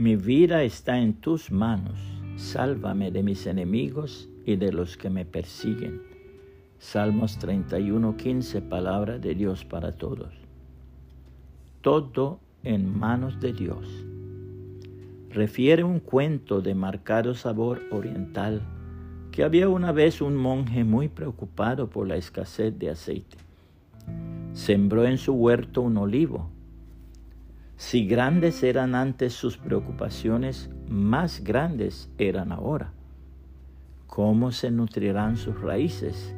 Mi vida está en tus manos. Sálvame de mis enemigos y de los que me persiguen. Salmos 31:15, palabra de Dios para todos. Todo en manos de Dios. Refiere un cuento de marcado sabor oriental que había una vez un monje muy preocupado por la escasez de aceite. Sembró en su huerto un olivo. Si grandes eran antes sus preocupaciones, más grandes eran ahora. ¿Cómo se nutrirán sus raíces?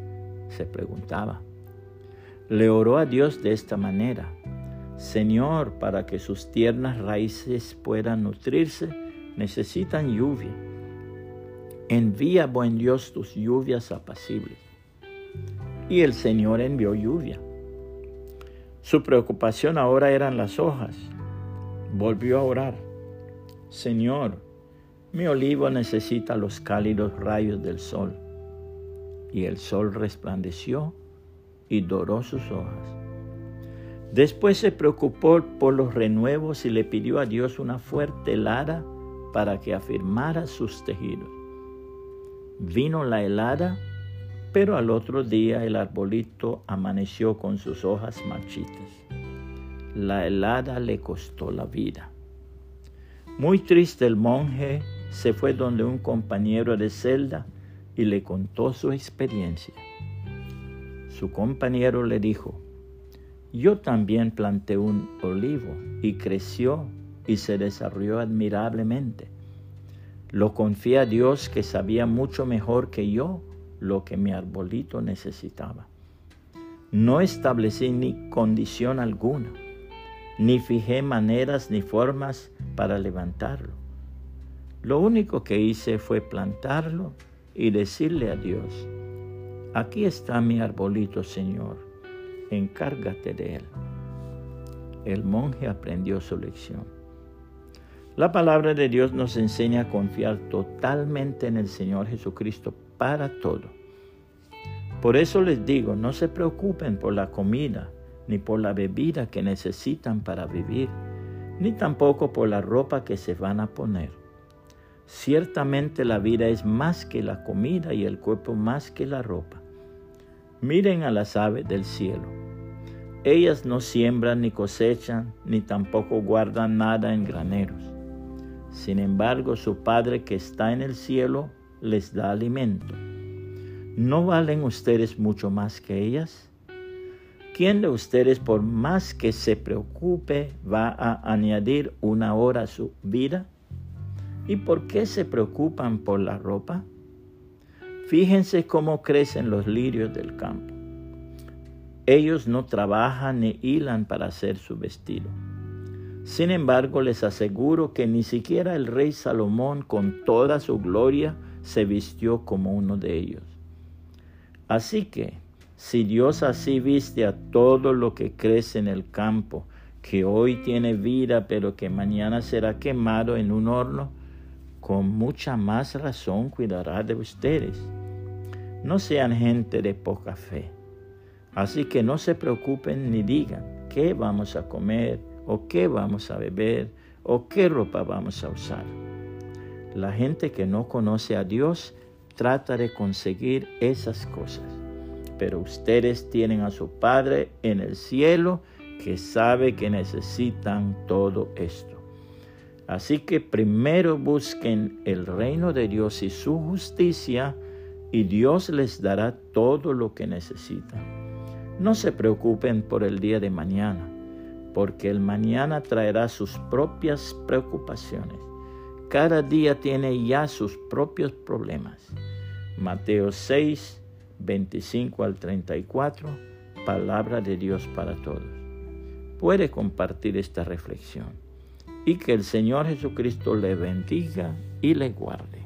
se preguntaba. Le oró a Dios de esta manera. Señor, para que sus tiernas raíces puedan nutrirse, necesitan lluvia. Envía, buen Dios, tus lluvias apacibles. Y el Señor envió lluvia. Su preocupación ahora eran las hojas. Volvió a orar. Señor, mi olivo necesita los cálidos rayos del sol. Y el sol resplandeció y doró sus hojas. Después se preocupó por los renuevos y le pidió a Dios una fuerte helada para que afirmara sus tejidos. Vino la helada, pero al otro día el arbolito amaneció con sus hojas marchitas. La helada le costó la vida. Muy triste el monje se fue donde un compañero de celda y le contó su experiencia. Su compañero le dijo, yo también planté un olivo y creció y se desarrolló admirablemente. Lo confié a Dios que sabía mucho mejor que yo lo que mi arbolito necesitaba. No establecí ni condición alguna, ni fijé maneras ni formas para levantarlo. Lo único que hice fue plantarlo y decirle a Dios, aquí está mi arbolito, Señor, encárgate de él. El monje aprendió su lección. La palabra de Dios nos enseña a confiar totalmente en el Señor Jesucristo para todo. Por eso les digo, no se preocupen por la comida ni por la bebida que necesitan para vivir, ni tampoco por la ropa que se van a poner. Ciertamente la vida es más que la comida y el cuerpo más que la ropa. Miren a las aves del cielo. Ellas no siembran ni cosechan, ni tampoco guardan nada en graneros. Sin embargo, su Padre que está en el cielo les da alimento. ¿No valen ustedes mucho más que ellas? ¿Quién de ustedes, por más que se preocupe, va a añadir una hora a su vida? ¿Y por qué se preocupan por la ropa? Fíjense cómo crecen los lirios del campo. Ellos no trabajan ni hilan para hacer su vestido. Sin embargo, les aseguro que ni siquiera el rey Salomón con toda su gloria se vistió como uno de ellos. Así que, si Dios así viste a todo lo que crece en el campo, que hoy tiene vida pero que mañana será quemado en un horno, con mucha más razón cuidará de ustedes. No sean gente de poca fe. Así que no se preocupen ni digan qué vamos a comer o qué vamos a beber o qué ropa vamos a usar. La gente que no conoce a Dios trata de conseguir esas cosas. Pero ustedes tienen a su Padre en el cielo que sabe que necesitan todo esto. Así que primero busquen el reino de Dios y su justicia y Dios les dará todo lo que necesitan. No se preocupen por el día de mañana, porque el mañana traerá sus propias preocupaciones. Cada día tiene ya sus propios problemas. Mateo 6, 25 al 34, palabra de Dios para todos. Puede compartir esta reflexión y que el Señor Jesucristo le bendiga y le guarde.